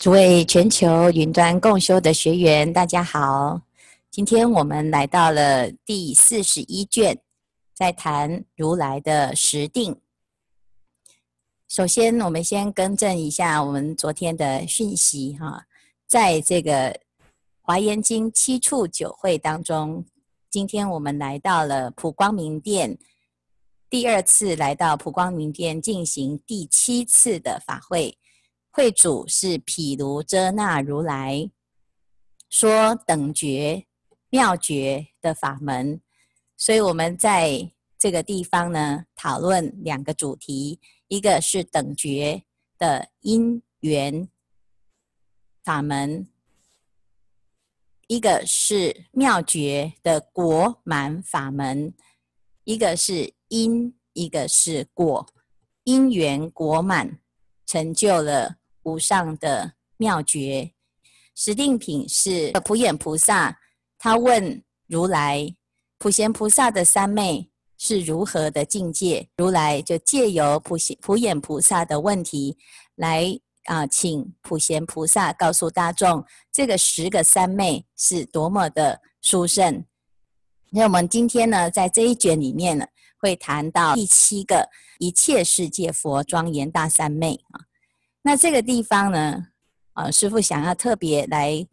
诸位全球云端共修的学员，大家好。今天我们来到了第四十一卷，在谈如来的十定。首先，我们先更正一下我们昨天的讯息哈，在这个华严经七处九会当中，今天我们来到了普光明殿，第二次来到普光明殿进行第七次的法会。会主是毗卢遮那如来，说等觉妙觉的法门，所以我们在这个地方呢，讨论两个主题，一个是等觉的因缘法门，一个是妙觉的果满法门，一个是因，一个是果，因缘果满成就了。无上的妙觉，十定品是普眼菩萨，他问如来：普贤菩萨的三昧是如何的境界？如来就借由普贤普眼菩萨的问题来啊，请普贤菩萨告诉大众，这个十个三昧是多么的殊胜。那我们今天呢，在这一卷里面呢，会谈到第七个一切世界佛庄严大三昧啊。那这个地方呢，啊，师傅想要特别来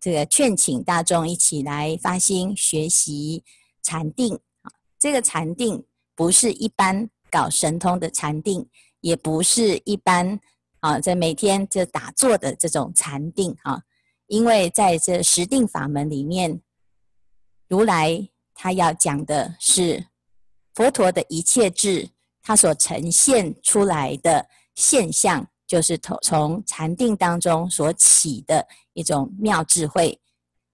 这个劝请大众一起来发心学习禅定啊。这个禅定不是一般搞神通的禅定，也不是一般啊在每天就打坐的这种禅定啊。因为在这十定法门里面，如来他要讲的是佛陀的一切智，他所呈现出来的现象。就是从从禅定当中所起的一种妙智慧。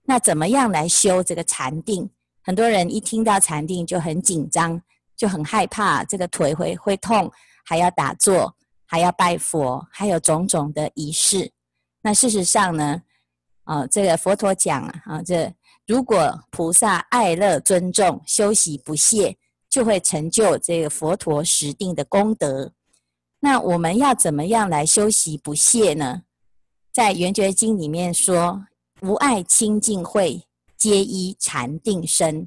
那怎么样来修这个禅定？很多人一听到禅定就很紧张，就很害怕，这个腿会会痛，还要打坐，还要拜佛，还有种种的仪式。那事实上呢，啊，这个佛陀讲啊，这如果菩萨爱乐尊重，修习不懈，就会成就这个佛陀十定的功德。那我们要怎么样来修习不懈呢？在《圆觉经》里面说：“无爱清净慧，皆依禅定生。”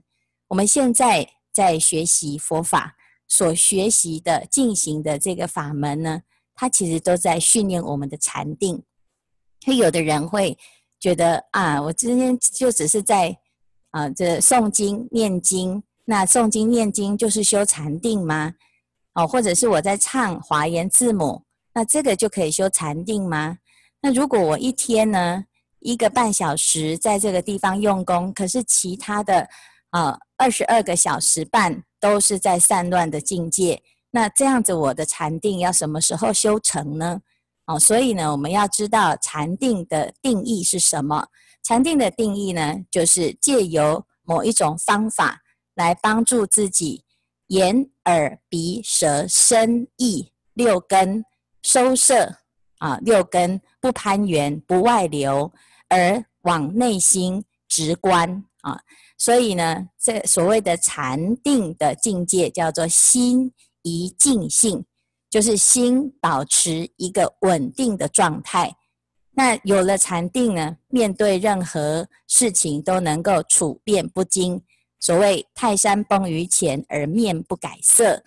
我们现在在学习佛法，所学习的、进行的这个法门呢，它其实都在训练我们的禅定。所以有的人会觉得啊，我今天就只是在啊这诵经念经，那诵经念经就是修禅定吗？哦，或者是我在唱华严字母，那这个就可以修禅定吗？那如果我一天呢，一个半小时在这个地方用功，可是其他的啊二十二个小时半都是在散乱的境界，那这样子我的禅定要什么时候修成呢？哦，所以呢，我们要知道禅定的定义是什么？禅定的定义呢，就是借由某一种方法来帮助自己。眼、耳、鼻、舌、身、意六根收摄啊，六根不攀缘，不外流，而往内心直观啊。所以呢，这所谓的禅定的境界叫做心一静性，就是心保持一个稳定的状态。那有了禅定呢，面对任何事情都能够处变不惊。所谓泰山崩于前而面不改色，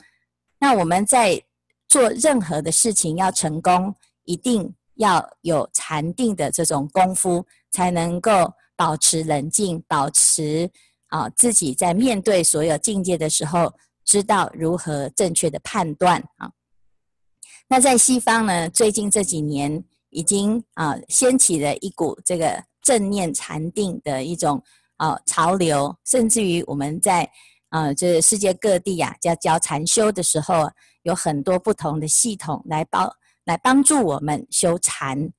那我们在做任何的事情要成功，一定要有禅定的这种功夫，才能够保持冷静，保持啊自己在面对所有境界的时候，知道如何正确的判断啊。那在西方呢，最近这几年已经啊掀起了一股这个正念禅定的一种。啊，潮流，甚至于我们在啊，这世界各地呀、啊，在教禅修的时候，有很多不同的系统来帮来帮助我们修禅。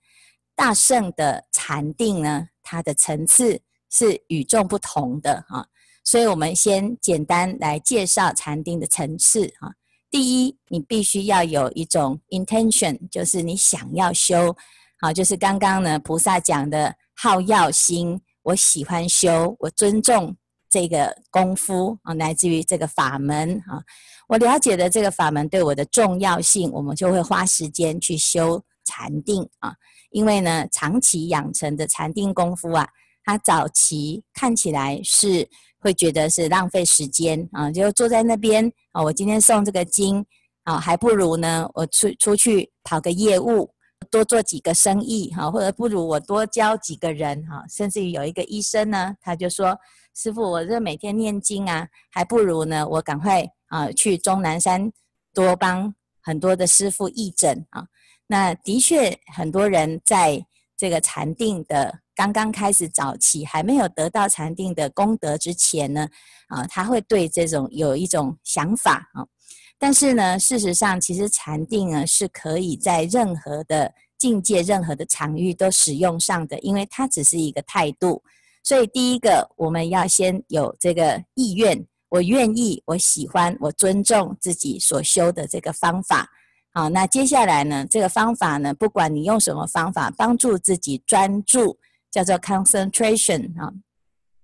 大圣的禅定呢，它的层次是与众不同的、啊。所以我们先简单来介绍禅定的层次、啊。第一，你必须要有一种 intention，就是你想要修，好、就是刚刚呢菩萨讲的好要心。我喜欢修，我尊重这个功夫啊，来自于这个法门啊。我了解的这个法门对我的重要性，我们就会花时间去修禅定啊，因为呢，长期养成的禅定功夫啊，他早期看起来是会觉得是浪费时间啊，就坐在那边啊，我今天诵这个经啊，还不如呢，我出出去跑个业务，多做几个生意哈，或者不如我多教几个人哈，甚至于有一个医生呢，他就说，师父，我这每天念经啊，还不如呢，我赶快啊去终南山多帮很多的师父义诊啊。那的确，很多人在这个禅定的刚刚开始早期，还没有得到禅定的功德之前呢，啊，他会对这种有一种想法啊。但是呢，事实上，其实禅定呢是可以在任何的境界、任何的场域都使用上的，因为它只是一个态度。所以，第一个，我们要先有这个意愿，我愿意，我喜欢，我尊重自己所修的这个方法。好，那接下来呢，这个方法呢，不管你用什么方法，帮助自己专注，叫做 concentration 啊。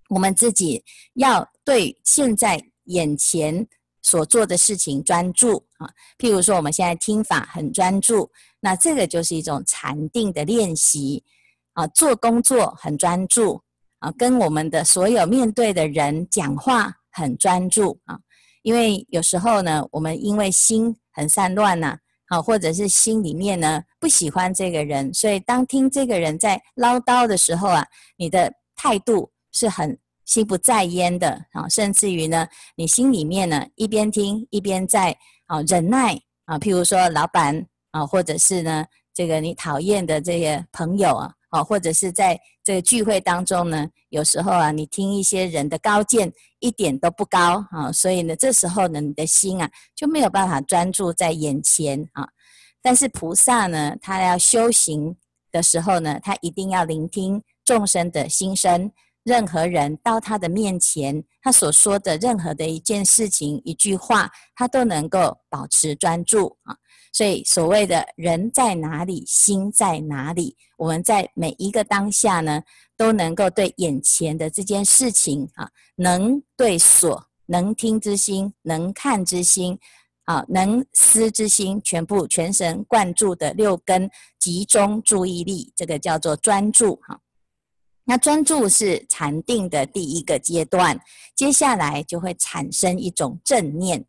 我们自己要对现在眼前所做的事情专注啊。譬如说，我们现在听法很专注，那这个就是一种禅定的练习啊。做工作很专注。啊，跟我们的所有面对的人讲话很专注啊，因为有时候呢，我们因为心很散乱呐，啊，或者是心里面呢不喜欢这个人，所以当听这个人在唠叨的时候啊，你的态度是很心不在焉的啊，甚至于呢，你心里面呢一边听一边在啊忍耐啊，譬如说老板啊，或者是呢这个你讨厌的这些朋友啊。哦，或者是在这个聚会当中呢，有时候啊，你听一些人的高见一点都不高啊，所以呢，这时候呢，你的心啊就没有办法专注在眼前啊。但是菩萨呢，他要修行的时候呢，他一定要聆听众生的心声，任何人到他的面前，他所说的任何的一件事情、一句话，他都能够保持专注啊。所以，所谓的人在哪里，心在哪里，我们在每一个当下呢，都能够对眼前的这件事情啊，能对所、能听之心、能看之心，啊，能思之心，全部全神贯注的六根集中注意力，这个叫做专注哈。那专注是禅定的第一个阶段，接下来就会产生一种正念。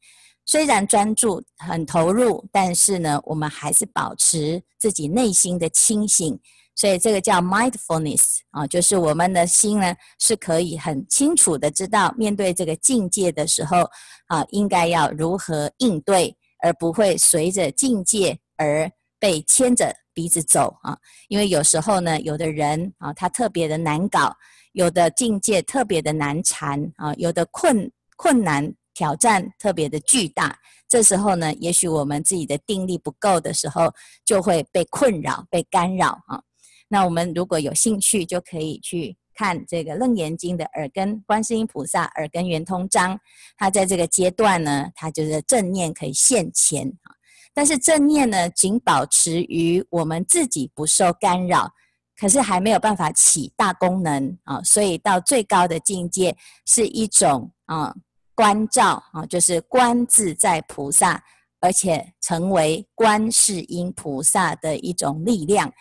虽然专注很投入，但是呢，我们还是保持自己内心的清醒，所以这个叫 mindfulness 啊，就是我们的心呢是可以很清楚的知道面对这个境界的时候啊，应该要如何应对，而不会随着境界而被牵着鼻子走啊。因为有时候呢，有的人啊，他特别的难搞，有的境界特别的难缠啊，有的困困难。挑战特别的巨大，这时候呢，也许我们自己的定力不够的时候，就会被困扰、被干扰啊。那我们如果有兴趣，就可以去看这个《楞严经》的耳根观世音菩萨耳根圆通章。他在这个阶段呢，他就是正念可以现前啊。但是正念呢，仅保持于我们自己不受干扰，可是还没有办法起大功能啊。所以到最高的境界是一种啊。观照啊，就是观自在菩萨，而且成为观世音菩萨的一种力量。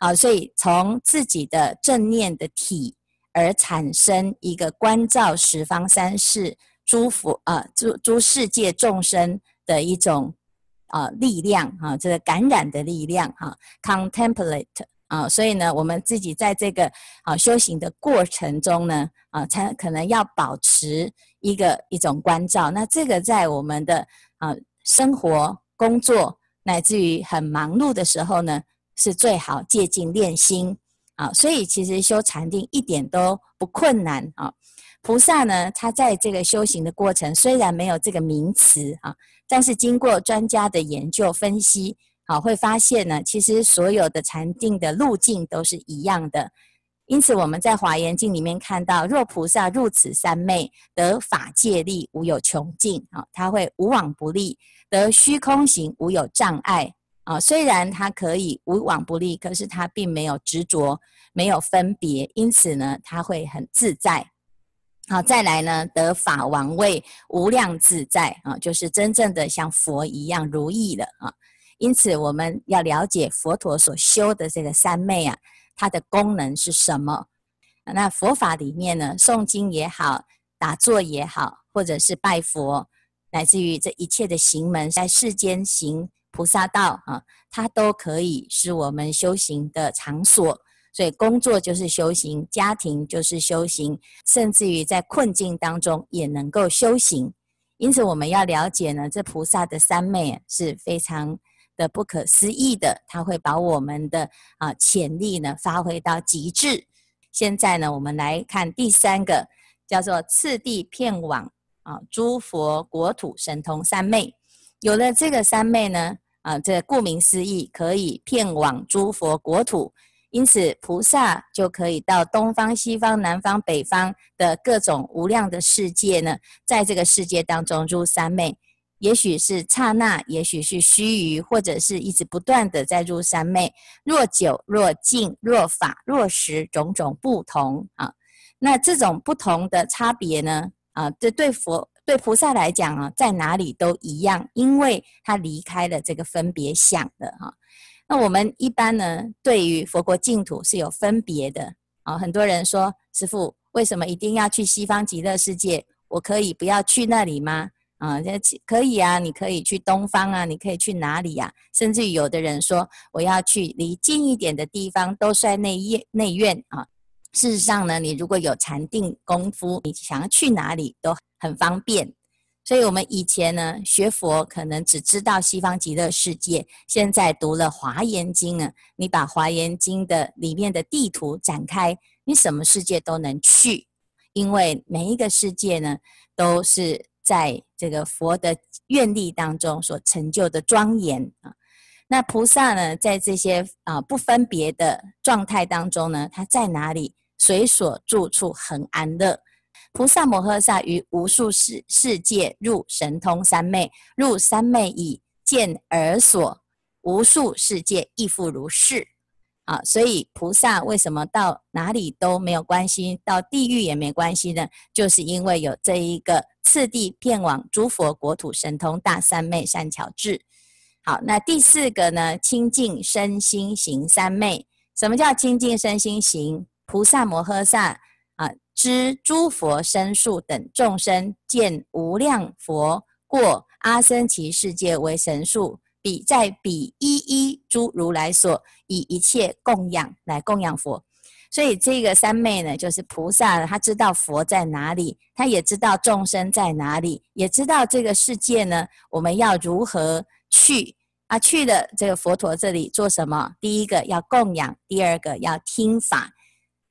好，所以从自己的正念的体而产生一个观照十方三世诸佛啊，诸诸世界众生的一种啊力量啊，这个感染的力量哈，contemplate 啊，所以呢，我们自己在这个啊修行的过程中呢，啊，才可能要保持。一个一种关照，那这个在我们的啊生活、工作，乃至于很忙碌的时候呢，是最好借境练心啊。所以其实修禅定一点都不困难啊。菩萨呢，他在这个修行的过程，虽然没有这个名词啊，但是经过专家的研究分析，啊，会发现呢，其实所有的禅定的路径都是一样的。因此，我们在《华严经》里面看到，若菩萨入此三昧，得法界力，无有穷尽啊，他会无往不利；得虚空行，无有障碍啊。虽然他可以无往不利，可是他并没有执着，没有分别，因此呢，他会很自在。好，再来呢，得法王位，无量自在啊，就是真正的像佛一样如意了啊。因此我们要了解佛陀所修的这个三昧啊，它的功能是什么？那佛法里面呢，诵经也好，打坐也好，或者是拜佛，乃至于这一切的行门，在世间行菩萨道啊，它都可以是我们修行的场所。所以工作就是修行，家庭就是修行，甚至于在困境当中也能够修行。因此，我们要了解呢，这菩萨的三昧是非常的不可思议的，它会把我们的啊潜力呢发挥到极致。现在呢，我们来看第三个，叫做次第遍往啊诸佛国土神通三昧。有了这个三昧呢，啊，这顾名思义，可以片往诸佛国土。因此，菩萨就可以到东方、西方、南方、北方的各种无量的世界呢，在这个世界当中入三昧，也许是刹那，也许是须臾，或者是一直不断的在入三昧。若久若近，若法若实，种种不同啊。那这种不同的差别呢？啊，这对佛对菩萨来讲啊，在哪里都一样，因为他离开了这个分别相的哈。那我们一般呢，对于佛国净土是有分别的啊。很多人说，师父为什么一定要去西方极乐世界？我可以不要去那里吗？啊，这可以啊，你可以去东方啊，你可以去哪里呀？甚至于有的人说，我要去离近一点的地方，都算内院内院啊。事实上呢，你如果有禅定功夫，你想要去哪里都很方便。所以，我们以前呢学佛，可能只知道西方极乐世界。现在读了《华严经》呢，你把《华严经》的里面的地图展开，你什么世界都能去，因为每一个世界呢，都是在这个佛的愿力当中所成就的庄严啊。那菩萨呢，在这些啊不分别的状态当中呢，他在哪里，随所住处恒安乐。菩萨摩诃萨于无数世世界入神通三昧，入三昧以见尔所，无数世界亦复如是。啊，所以菩萨为什么到哪里都没有关系，到地狱也没关系呢？就是因为有这一个次第遍往诸佛国土神通大三昧善巧智。好，那第四个呢？清净身心行三昧。什么叫清净身心行？菩萨摩诃萨。知诸佛身数等众生见无量佛过阿僧祇世界为神数，彼在彼一一诸如来所以一切供养来供养佛。所以这个三昧呢，就是菩萨他知道佛在哪里，他也知道众生在哪里，也知道这个世界呢，我们要如何去啊？去了这个佛陀这里做什么？第一个要供养，第二个要听法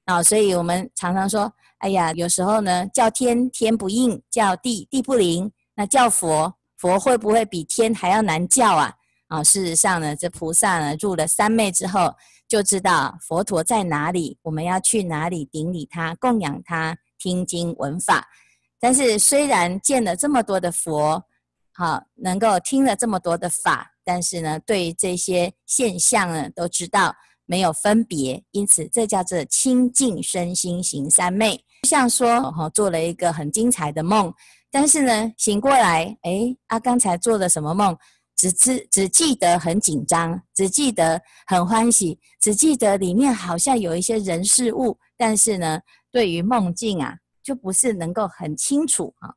啊。所以我们常常说。哎呀，有时候呢，叫天天不应，叫地地不灵，那叫佛佛会不会比天还要难叫啊？啊，事实上呢，这菩萨呢入了三昧之后，就知道佛陀在哪里，我们要去哪里顶礼他、供养他、听经闻法。但是虽然见了这么多的佛，好，能够听了这么多的法，但是呢，对这些现象呢，都知道。没有分别，因此这叫做清净身心行三昧。就像说，哈，做了一个很精彩的梦，但是呢，醒过来，哎，啊，刚才做的什么梦？只知只记得很紧张，只记得很欢喜，只记得里面好像有一些人事物，但是呢，对于梦境啊，就不是能够很清楚啊。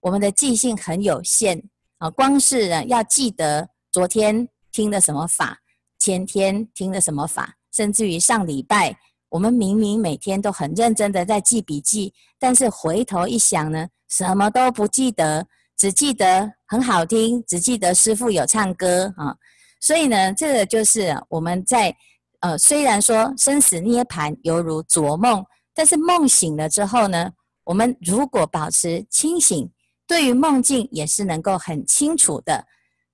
我们的记性很有限啊，光是呢要记得昨天听的什么法。前天听了什么法，甚至于上礼拜，我们明明每天都很认真的在记笔记，但是回头一想呢，什么都不记得，只记得很好听，只记得师傅有唱歌啊。所以呢，这个就是我们在呃，虽然说生死涅槃犹如昨梦，但是梦醒了之后呢，我们如果保持清醒，对于梦境也是能够很清楚的。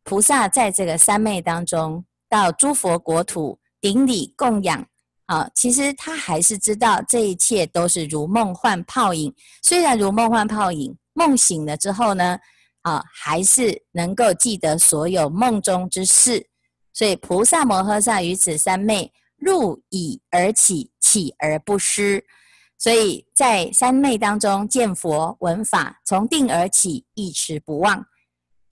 菩萨在这个三昧当中。到诸佛国土顶礼供养，啊，其实他还是知道这一切都是如梦幻泡影。虽然如梦幻泡影，梦醒了之后呢，啊，还是能够记得所有梦中之事。所以菩萨摩诃萨于此三昧入已而起，起而不失。所以在三昧当中见佛闻法，从定而起，一持不忘。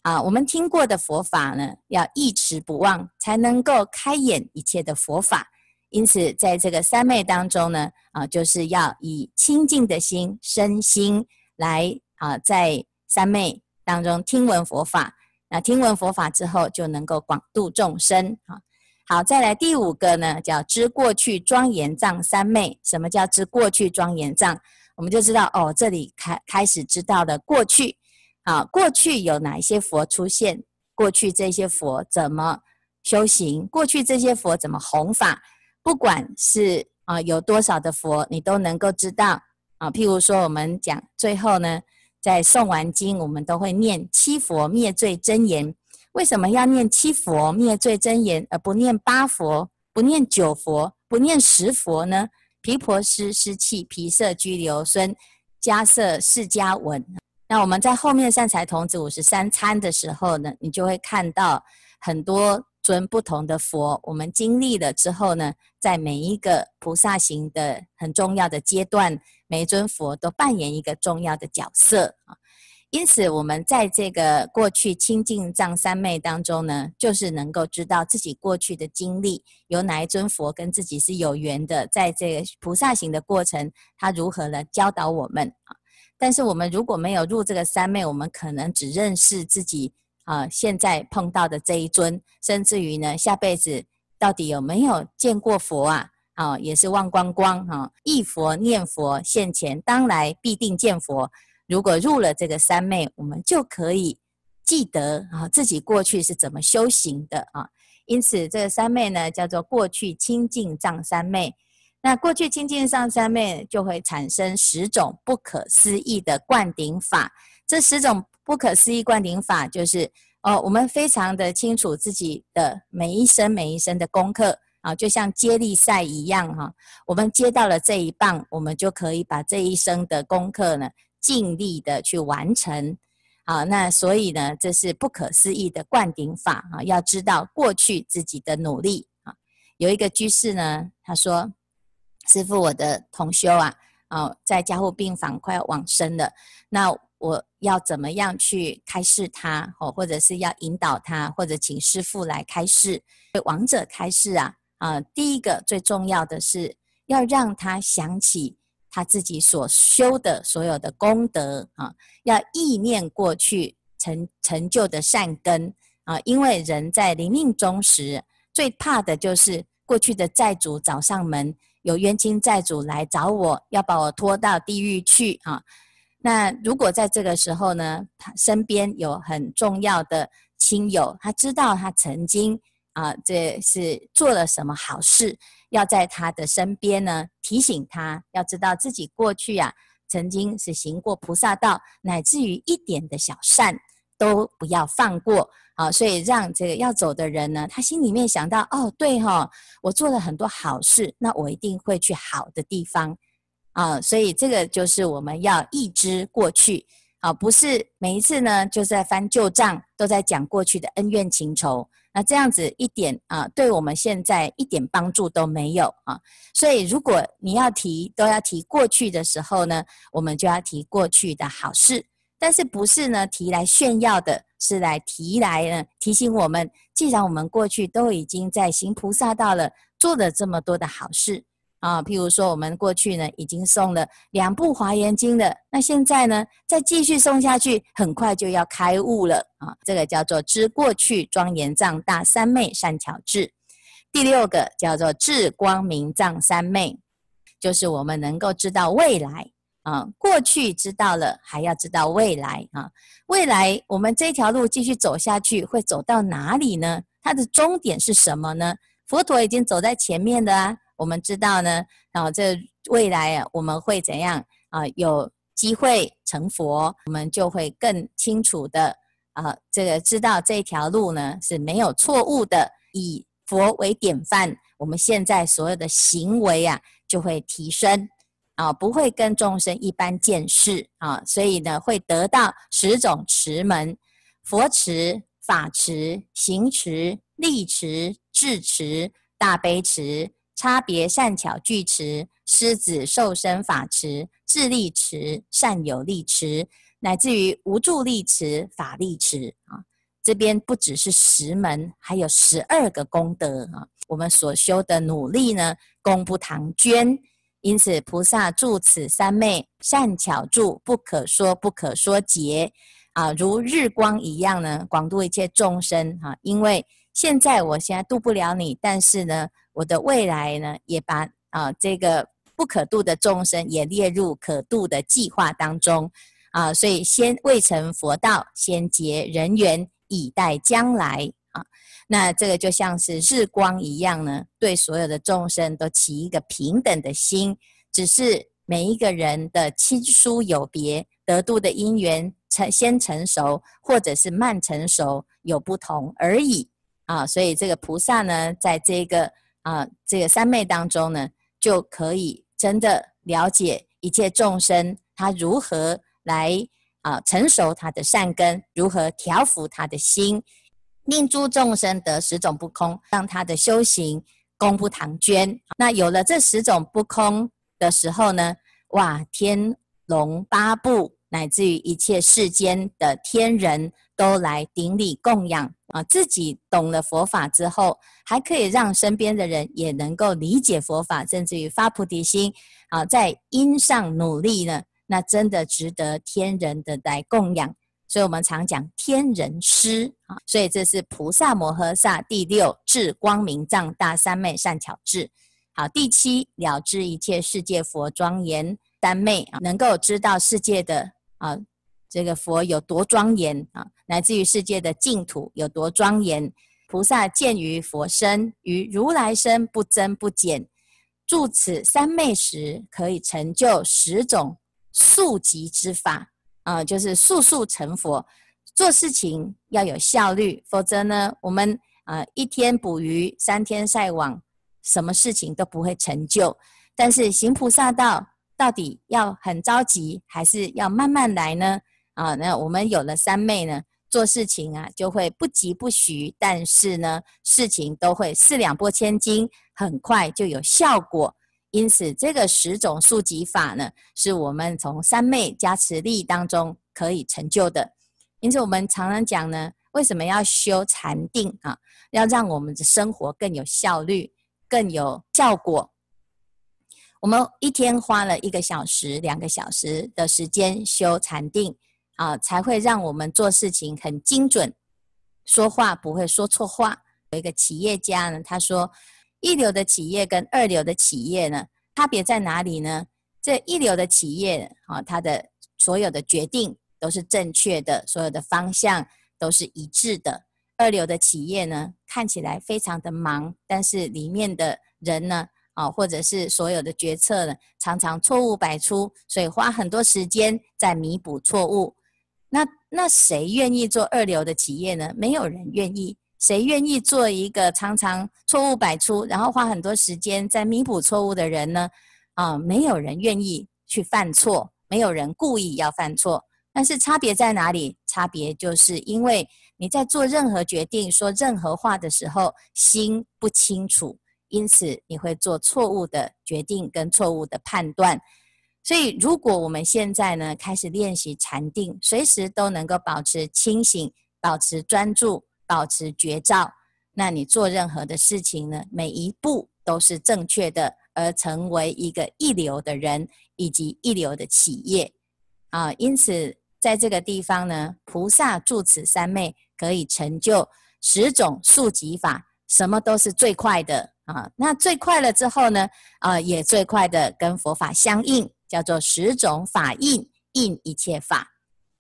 啊，我们听过的佛法呢，要一持不忘，才能够开眼一切的佛法。因此，在这个三昧当中呢，啊，就是要以清净的心、身心来啊，在三昧当中听闻佛法。那听闻佛法之后，就能够广度众生啊。好，再来第五个呢，叫知过去庄严藏三昧。什么叫知过去庄严藏？我们就知道哦，这里开开始知道的过去啊，过去有哪一些佛出现？过去这些佛怎么修行？过去这些佛怎么弘法？不管是啊有多少的佛，你都能够知道啊。譬如说，我们讲最后呢，在诵完经，我们都会念七佛灭罪真言。为什么要念七佛灭罪真言，而不念八佛、不念九佛、不念十佛呢？毗婆尸、尸弃、毗舍、拘留孙、迦叶、释迦文。那我们在后面善财童子五十三参的时候呢，你就会看到很多。尊不同的佛，我们经历了之后呢，在每一个菩萨行的很重要的阶段，每一尊佛都扮演一个重要的角色啊。因此，我们在这个过去清净藏三昧当中呢，就是能够知道自己过去的经历，有哪一尊佛跟自己是有缘的，在这个菩萨行的过程，他如何来教导我们啊？但是，我们如果没有入这个三昧，我们可能只认识自己。啊，现在碰到的这一尊，甚至于呢，下辈子到底有没有见过佛啊？啊，也是忘光光哈。忆佛念佛现前，当来必定见佛。如果入了这个三昧，我们就可以记得啊，自己过去是怎么修行的啊。因此，这个三昧呢，叫做过去清净藏三昧。那过去清净上三昧就会产生十种不可思议的灌顶法。这十种。不可思议灌顶法就是哦，我们非常的清楚自己的每一生每一生的功课啊，就像接力赛一样哈。我们接到了这一棒，我们就可以把这一生的功课呢尽力的去完成啊。那所以呢，这是不可思议的灌顶法啊。要知道过去自己的努力啊。有一个居士呢，他说：“师父，我的同修啊，哦，在加护病房快要往生了，那。”我要怎么样去开示他，哦，或者是要引导他，或者请师父来开示，为亡者开示啊啊！第一个最重要的是要让他想起他自己所修的所有的功德啊，要忆念过去成成就的善根啊，因为人在临命终时最怕的就是过去的债主找上门，有冤亲债主来找我，要把我拖到地狱去啊。那如果在这个时候呢，他身边有很重要的亲友，他知道他曾经啊、这是做了什么好事，要在他的身边呢提醒他，要知道自己过去啊曾经是行过菩萨道，乃至于一点的小善都不要放过啊。所以让这个要走的人呢，他心里面想到哦，对哈、哦，我做了很多好事，那我一定会去好的地方。啊，所以这个就是我们要忆知过去啊，不是每一次呢就在翻旧账，都在讲过去的恩怨情仇，那这样子一点啊，对我们现在一点帮助都没有啊。所以如果你要提，都要提过去的时候呢，我们就要提过去的好事，但是不是呢提来炫耀的，是来提来呢提醒我们，既然我们过去都已经在行菩萨道了，做了这么多的好事。啊，譬如说，我们过去呢已经送了两部华严经了，那现在呢再继续送下去，很快就要开悟了啊！这个叫做知过去庄严藏大三昧善巧智。第六个叫做智光明藏三昧，就是我们能够知道未来啊，过去知道了，还要知道未来啊。未来我们这条路继续走下去，会走到哪里呢？它的终点是什么呢？佛陀已经走在前面的啊。我们知道呢，啊，这未来啊，我们会怎样啊？有机会成佛，我们就会更清楚的啊，这个知道这条路呢是没有错误的。以佛为典范，我们现在所有的行为啊，就会提升啊，不会跟众生一般见识啊，所以呢，会得到十种持门：佛持、法持、行持、力持、智持、大悲持。差别善巧具持、狮子受身法持、智力持、善有力持，乃至于无助力持、法力持啊！这边不只是十门，还有十二个功德啊！我们所修的努力呢，功不唐捐。因此，菩萨住此三昧，善巧住，不可说不可说劫啊，如日光一样呢，广度一切众生啊！因为现在我现在度不了你，但是呢，我的未来呢，也把啊这个不可度的众生也列入可度的计划当中啊，所以先未成佛道，先结人缘。以待将来，那这个就像是日光一样呢，对所有的众生都起一个平等的心，只是每一个人的亲疏有别，得度的因缘成先成熟，或者是慢成熟有不同而已啊。所以这个菩萨呢，在这个啊这个三昧当中呢，就可以真的了解一切众生他如何来。啊，成熟他的善根，如何调伏他的心，令诸众生得十种不空，让他的修行功不唐捐。那有了这十种不空的时候呢，哇，天龙八部乃至于一切世间的天人都来顶礼供养啊！自己懂了佛法之后，还可以让身边的人也能够理解佛法，甚至于发菩提心啊，在因上努力呢。那真的值得天人的来供养，所以我们常讲天人师啊，所以这是菩萨摩诃萨第六智光明藏大三昧善巧智。好，第七了知一切世界佛庄严三昧啊，能够知道世界的啊这个佛有多庄严啊，乃至于世界的净土有多庄严。菩萨见于佛身，于如来身不增不减，住此三昧时，可以成就十种。速疾之法、呃，就是速速成佛。做事情要有效率，否则呢，我们啊、一天捕鱼，三天晒网，什么事情都不会成就。但是行菩萨道，到底要很着急，还是要慢慢来呢？啊，那我们有了三昧呢，做事情啊就会不疾不徐，但是呢，事情都会四两拨千斤，很快就有效果。因此，这个十种速疾法呢，是我们从三昧加持力当中可以成就的。因此，我们常常讲呢，为什么要修禅定啊？要让我们的生活更有效率、更有效果。我们一天花了一个小时、两个小时的时间修禅定啊，才会让我们做事情很精准，说话不会说错话。有一个企业家呢，他说。一流的企业跟二流的企业呢，差别在哪里呢？这一流的企业啊，它的所有的决定都是正确的，所有的方向都是一致的。二流的企业呢，看起来非常的忙，但是里面的人呢，啊，或者是所有的决策呢，常常错误百出，所以花很多时间在弥补错误。那那谁愿意做二流的企业呢？没有人愿意。谁愿意做一个常常错误百出，然后花很多时间在弥补错误的人呢？啊，没有人愿意去犯错，没有人故意要犯错。但是差别在哪里？差别就是因为你在做任何决定、说任何话的时候，心不清楚，因此你会做错误的决定跟错误的判断。所以，如果我们现在呢，开始练习禅定，随时都能够保持清醒，保持专注。保持觉照，那你做任何的事情呢，每一步都是正确的，而成为一个一流的人以及一流的企业啊。因此，在这个地方呢，菩萨住此三昧，可以成就十种速疾法，什么都是最快的啊。那最快了之后呢，啊，也最快的跟佛法相应，叫做十种法印，印一切法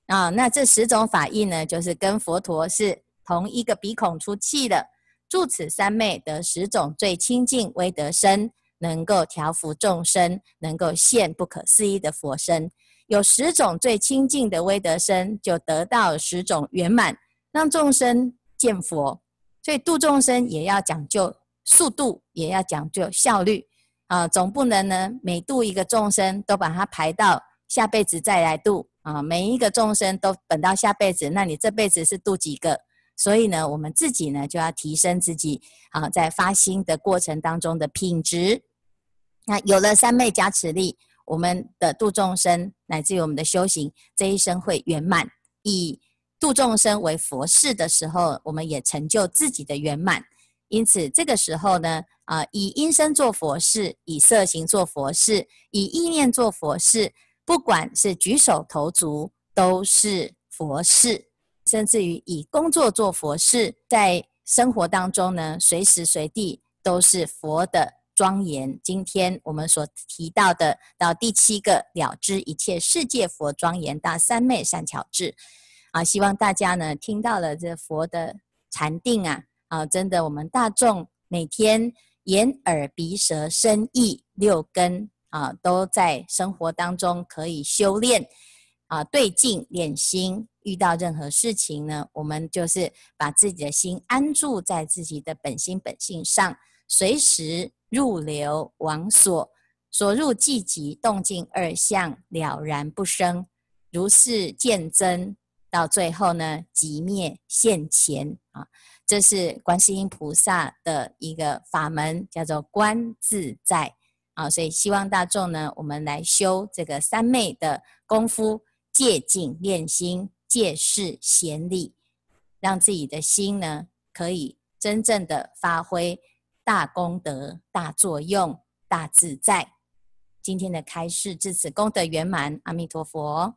啊。那这十种法印呢，就是跟佛陀是。同一个鼻孔出气的，住此三昧得十种最清净威德身，能够调伏众生，能够现不可思议的佛身。有十种最清净的威德身，就得到十种圆满，让众生见佛。所以度众生也要讲究速度，也要讲究效率啊！总不能呢，每度一个众生都把它排到下辈子再来度啊！每一个众生都等到下辈子，那你这辈子是度几个？所以呢，我们自己呢就要提升自己啊，在发心的过程当中的品质。那有了三昧加持力，我们的度众生乃至于我们的修行，这一生会圆满。以度众生为佛事的时候，我们也成就自己的圆满。因此，这个时候呢，啊、以音声做佛事，以色行做佛事，以意念做佛事，不管是举手投足都是佛事，甚至于以工作做佛事，在生活当中呢，随时随地都是佛的庄严。今天我们所提到的到第七个了知一切世界佛庄严大三昧善巧智，啊，希望大家呢听到了这佛的禅定啊。啊，真的，我们大众每天眼耳鼻舌身意六根啊，都在生活当中可以修炼啊，对镜练心。遇到任何事情呢，我们就是把自己的心安住在自己的本心本性上，随时入流往所，所入寂寂，动静二相了然不生，如是见真，到最后呢，即灭现前啊。这是观世音菩萨的一个法门，叫做观自在啊，所以希望大众呢，我们来修这个三昧的功夫，借境练心，借事显力，让自己的心呢，可以真正的发挥大功德、大作用、大自在。今天的开示至此功德圆满，阿弥陀佛。